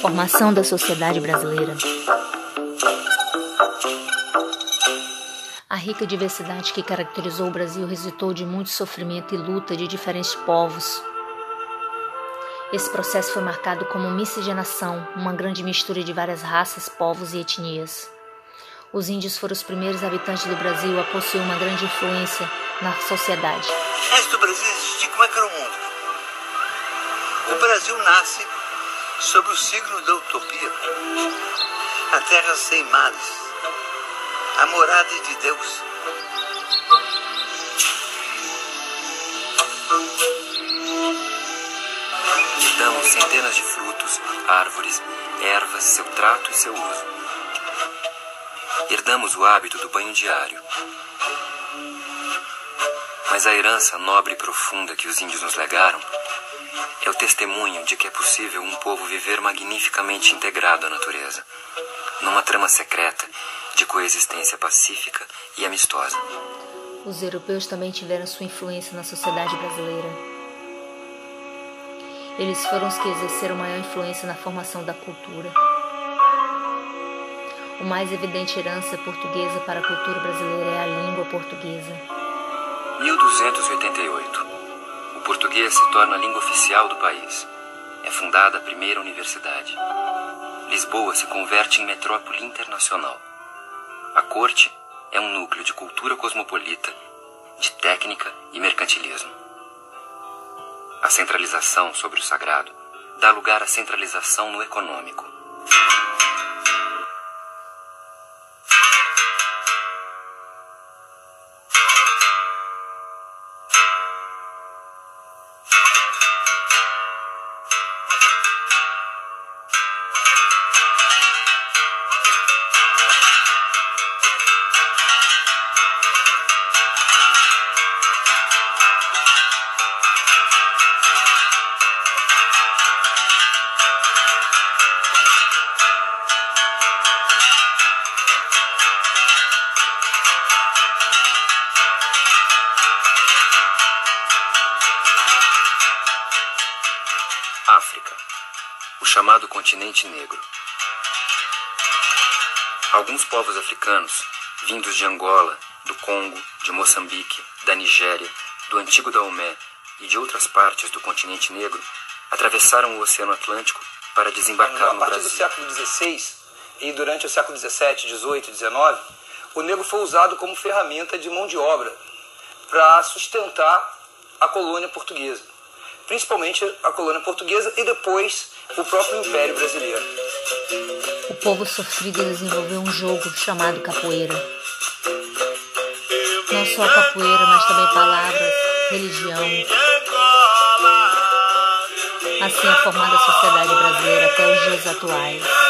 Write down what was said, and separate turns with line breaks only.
Formação da sociedade brasileira. A rica diversidade que caracterizou o Brasil resultou de muito sofrimento e luta de diferentes povos. Esse processo foi marcado como miscigenação, uma grande mistura de várias raças, povos e etnias. Os índios foram os primeiros habitantes do Brasil a possuir uma grande influência na sociedade.
Antes do Brasil existir, como é que era o mundo? O Brasil nasce sob o signo da utopia. A terra sem males, a morada de Deus.
Damos centenas de frutos, árvores, ervas, seu trato e seu uso. Herdamos o hábito do banho diário. Mas a herança nobre e profunda que os índios nos legaram é o testemunho de que é possível um povo viver magnificamente integrado à natureza, numa trama secreta de coexistência pacífica e amistosa.
Os europeus também tiveram sua influência na sociedade brasileira. Eles foram os que exerceram maior influência na formação da cultura. O mais evidente herança portuguesa para a cultura brasileira é a língua portuguesa.
1288. O português se torna a língua oficial do país. É fundada a primeira universidade. Lisboa se converte em metrópole internacional. A corte é um núcleo de cultura cosmopolita, de técnica e mercantilismo. A centralização sobre o sagrado dá lugar à centralização no econômico. O chamado continente negro. Alguns povos africanos, vindos de Angola, do Congo, de Moçambique, da Nigéria, do antigo Daomé e de outras partes do continente negro, atravessaram o Oceano Atlântico para desembarcar
A
no
partir do
Brasil.
século XVI e durante o século XVII, XVIII, XIX, o negro foi usado como ferramenta de mão de obra para sustentar a colônia portuguesa, principalmente a colônia portuguesa e depois o próprio Império Brasileiro.
O povo sofrido desenvolveu um jogo chamado capoeira. Não só capoeira, mas também palavras, religião. Assim é formada a sociedade brasileira até os dias atuais.